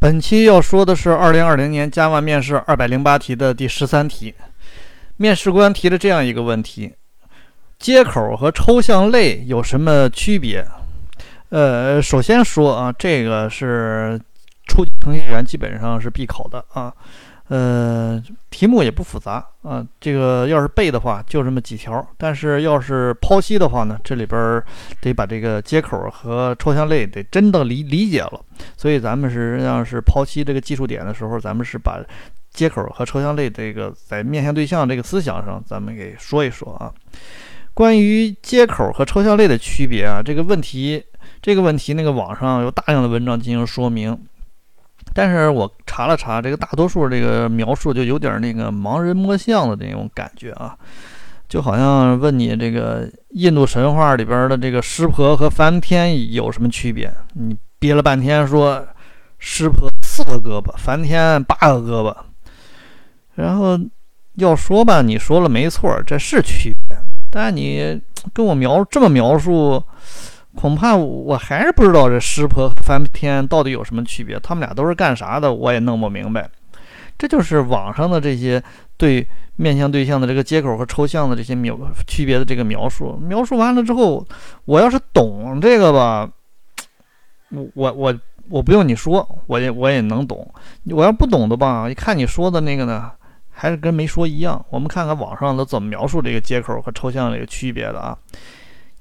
本期要说的是二零二零年 Java 面试二百零八题的第十三题。面试官提了这样一个问题：接口和抽象类有什么区别？呃，首先说啊，这个是初级程序员基本上是必考的啊。呃，题目也不复杂啊，这个要是背的话就这么几条，但是要是剖析的话呢，这里边得把这个接口和抽象类得真的理理解了。所以咱们实际上是剖析这个技术点的时候，咱们是把接口和抽象类这个在面向对象这个思想上，咱们给说一说啊。关于接口和抽象类的区别啊，这个问题这个问题那个网上有大量的文章进行说明。但是我查了查，这个大多数这个描述就有点那个盲人摸象的那种感觉啊，就好像问你这个印度神话里边的这个湿婆和梵天有什么区别？你憋了半天说湿婆四个胳膊，梵天八个胳膊，然后要说吧，你说了没错，这是区别，但你跟我描这么描述。恐怕我还是不知道这湿婆和梵天到底有什么区别，他们俩都是干啥的，我也弄不明白。这就是网上的这些对面向对象的这个接口和抽象的这些描区别的这个描述。描述完了之后，我要是懂这个吧，我我我我不用你说，我也我也能懂。我要不懂的吧，一看你说的那个呢，还是跟没说一样。我们看看网上都怎么描述这个接口和抽象这个区别的啊，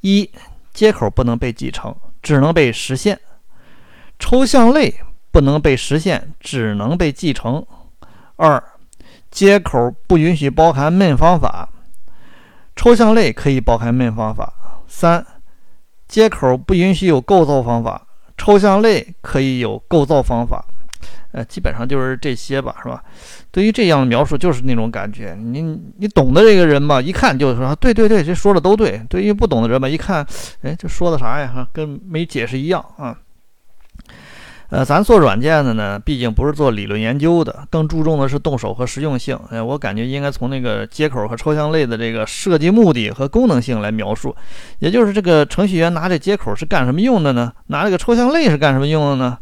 一。接口不能被继承，只能被实现；抽象类不能被实现，只能被继承。二，接口不允许包含 main 方法，抽象类可以包含 main 方法。三，接口不允许有构造方法，抽象类可以有构造方法。呃，基本上就是这些吧，是吧？对于这样的描述，就是那种感觉。你你懂的这个人吧，一看就说对对对，这说的都对。对于不懂的人吧，一看，哎，这说的啥呀？哈，跟没解释一样啊。呃，咱做软件的呢，毕竟不是做理论研究的，更注重的是动手和实用性。哎，我感觉应该从那个接口和抽象类的这个设计目的和功能性来描述。也就是这个程序员拿这接口是干什么用的呢？拿这个抽象类是干什么用的呢？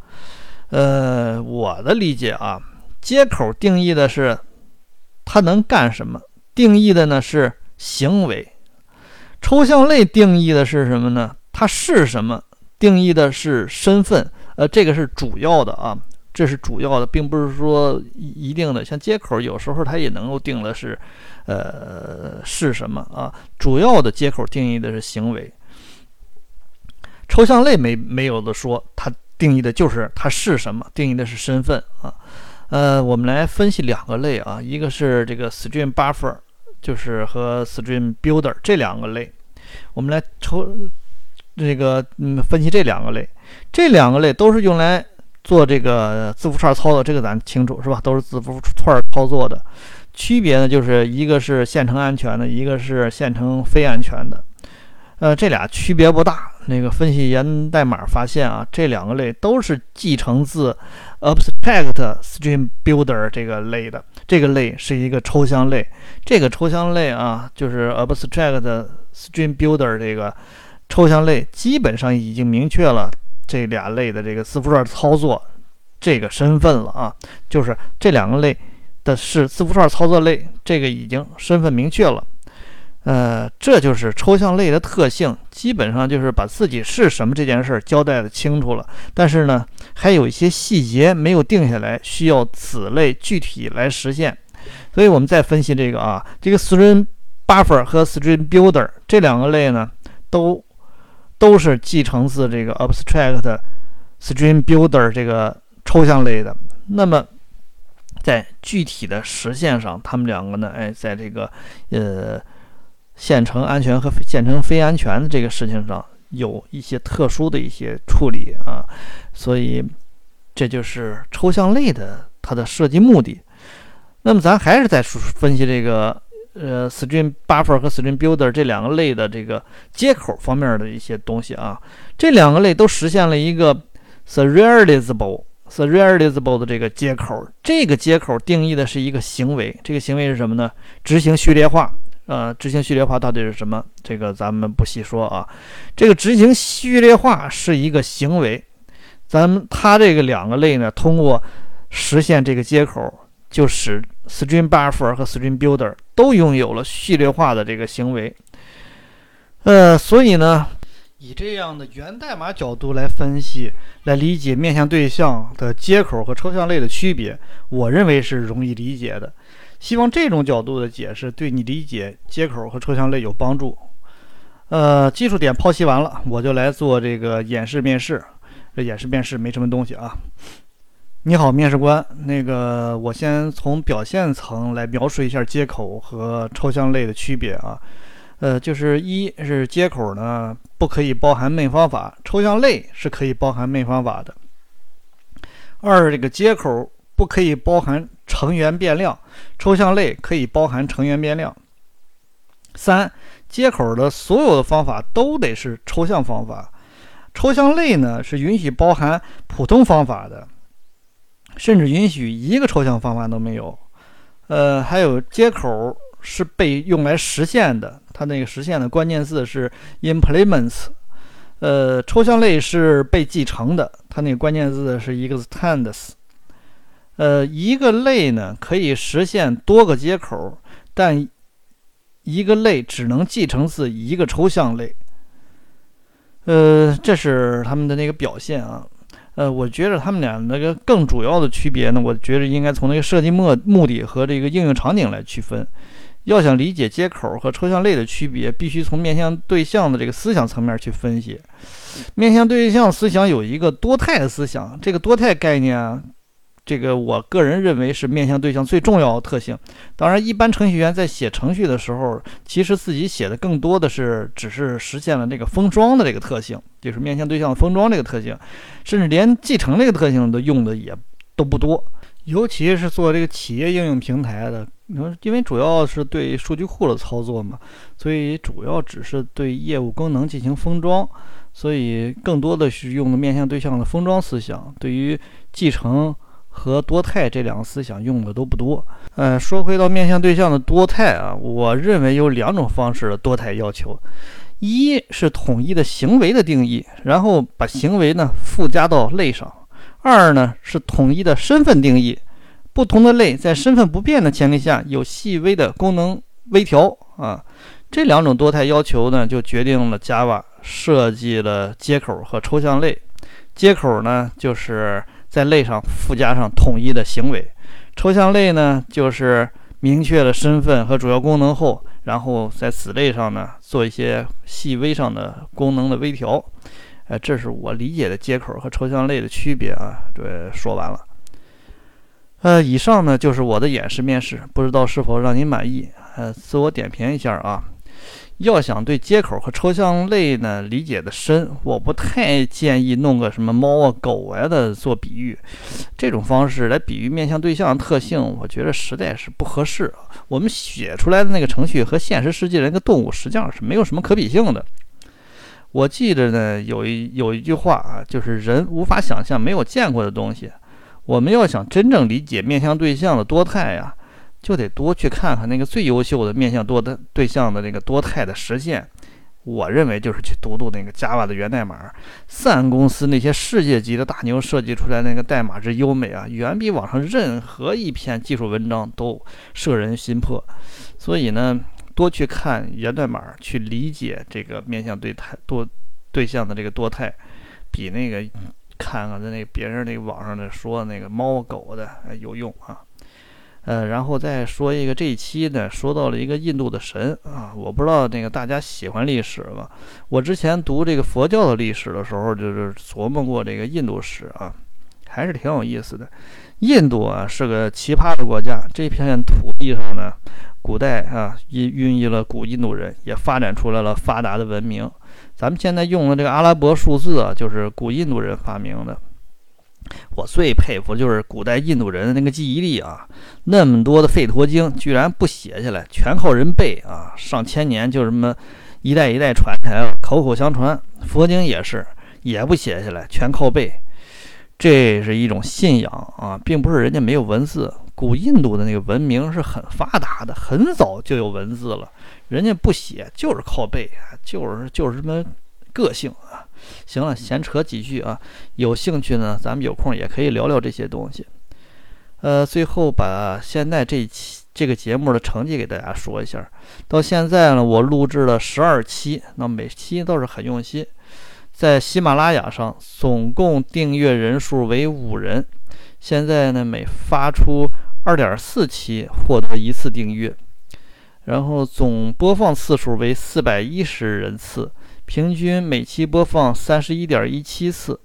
呃，我的理解啊，接口定义的是它能干什么，定义的呢是行为；抽象类定义的是什么呢？它是什么？定义的是身份。呃，这个是主要的啊，这是主要的，并不是说一定的。像接口有时候它也能够定的是，呃，是什么啊？主要的接口定义的是行为，抽象类没没有的说它。定义的就是它是什么，定义的是身份啊。呃，我们来分析两个类啊，一个是这个 Stream Buffer，就是和 Stream Builder 这两个类。我们来抽这个嗯分析这两个类，这两个类都是用来做这个字符串操作，这个咱清楚是吧？都是字符串操作的。区别呢，就是一个是线程安全的，一个是线程非安全的。呃，这俩区别不大。那个分析源代码发现啊，这两个类都是继承自 Abstract Stream Builder 这个类的。这个类是一个抽象类。这个抽象类啊，就是 Abstract Stream Builder 这个抽象类，基本上已经明确了这俩类的这个字符串操作这个身份了啊。就是这两个类的是字符串操作类，这个已经身份明确了。呃，这就是抽象类的特性，基本上就是把自己是什么这件事儿交代的清楚了。但是呢，还有一些细节没有定下来，需要此类具体来实现。所以我们再分析这个啊，这个 Stream Buffer 和 Stream Builder 这两个类呢，都都是继承自这个 Abstract Stream Builder 这个抽象类的。那么在具体的实现上，他们两个呢，哎，在这个呃。线程安全和线程非安全的这个事情上有一些特殊的一些处理啊，所以这就是抽象类的它的设计目的。那么咱还是在分析这个呃，Stream Buffer 和 Stream Builder 这两个类的这个接口方面的一些东西啊。这两个类都实现了一个 Serializable Serializable 的这个接口。这个接口定义的是一个行为，这个行为是什么呢？执行序列化。呃，执行序列化到底是什么？这个咱们不细说啊。这个执行序列化是一个行为，咱们它这个两个类呢，通过实现这个接口，就使 Stream Buffer 和 Stream Builder 都拥有了序列化的这个行为。呃，所以呢，以这样的源代码角度来分析、来理解面向对象的接口和抽象类的区别，我认为是容易理解的。希望这种角度的解释对你理解接口和抽象类有帮助。呃，技术点剖析完了，我就来做这个演示面试。这演示面试没什么东西啊。你好，面试官，那个我先从表现层来描述一下接口和抽象类的区别啊。呃，就是一是接口呢不可以包含内方法，抽象类是可以包含内方法的。二，这个接口不可以包含成员变量，抽象类可以包含成员变量。三。接口的所有的方法都得是抽象方法，抽象类呢是允许包含普通方法的，甚至允许一个抽象方法都没有。呃，还有接口是被用来实现的，它那个实现的关键字是 implements。呃，抽象类是被继承的，它那个关键字是 extends。呃，一个类呢可以实现多个接口，但一个类只能继承自一个抽象类，呃，这是他们的那个表现啊。呃，我觉得他们俩那个更主要的区别呢，我觉得应该从那个设计目目的和这个应用场景来区分。要想理解接口和抽象类的区别，必须从面向对象的这个思想层面去分析。面向对象思想有一个多态的思想，这个多态概念啊。这个我个人认为是面向对象最重要的特性。当然，一般程序员在写程序的时候，其实自己写的更多的是只是实现了这个封装的这个特性，就是面向对象封装这个特性，甚至连继承这个特性都用的也都不多。尤其是做这个企业应用平台的，你说，因为主要是对数据库的操作嘛，所以主要只是对业务功能进行封装，所以更多的是用的面向对象的封装思想。对于继承。和多态这两个思想用的都不多。呃，说回到面向对象的多态啊，我认为有两种方式的多态要求：一是统一的行为的定义，然后把行为呢附加到类上；二呢是统一的身份定义，不同的类在身份不变的前提下有细微的功能微调啊。这两种多态要求呢，就决定了 Java 设计了接口和抽象类。接口呢就是。在类上附加上统一的行为，抽象类呢，就是明确了身份和主要功能后，然后在子类上呢做一些细微上的功能的微调。呃，这是我理解的接口和抽象类的区别啊。对，说完了。呃，以上呢就是我的演示面试，不知道是否让您满意？呃，自我点评一下啊。要想对接口和抽象类呢理解的深，我不太建议弄个什么猫啊狗啊的做比喻，这种方式来比喻面向对象的特性，我觉得实在是不合适。我们写出来的那个程序和现实世界的那个动物实际上是没有什么可比性的。我记得呢有一有一句话啊，就是人无法想象没有见过的东西。我们要想真正理解面向对象的多态呀。就得多去看看那个最优秀的面向多的对象的那个多态的实现。我认为就是去读读那个 Java 的源代码。三公司那些世界级的大牛设计出来那个代码之优美啊，远比网上任何一篇技术文章都摄人心魄。所以呢，多去看源代码，去理解这个面向对态多对象的这个多态，比那个看看在那别人那个网上的说那个猫狗的有用啊。呃，然后再说一个，这一期呢说到了一个印度的神啊，我不知道那个大家喜欢历史吗？我之前读这个佛教的历史的时候，就是琢磨过这个印度史啊，还是挺有意思的。印度啊是个奇葩的国家，这片土地上呢，古代啊孕孕育了古印度人，也发展出来了发达的文明。咱们现在用的这个阿拉伯数字啊，就是古印度人发明的。我最佩服就是古代印度人的那个记忆力啊，那么多的吠陀经居然不写下来，全靠人背啊，上千年就什么一代一代传下来了，口口相传。佛经也是，也不写下来，全靠背。这是一种信仰啊，并不是人家没有文字。古印度的那个文明是很发达的，很早就有文字了，人家不写就是靠背，就是就是什么。个性啊。行了，闲扯几句啊，有兴趣呢，咱们有空也可以聊聊这些东西。呃，最后把现在这期这个节目的成绩给大家说一下。到现在呢，我录制了十二期，那每期都是很用心。在喜马拉雅上，总共订阅人数为五人。现在呢，每发出二点四期，获得一次订阅。然后总播放次数为四百一十人次，平均每期播放三十一点一七次，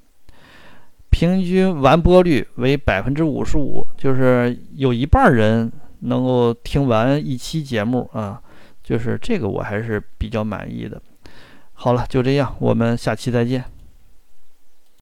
平均完播率为百分之五十五，就是有一半人能够听完一期节目啊，就是这个我还是比较满意的。好了，就这样，我们下期再见。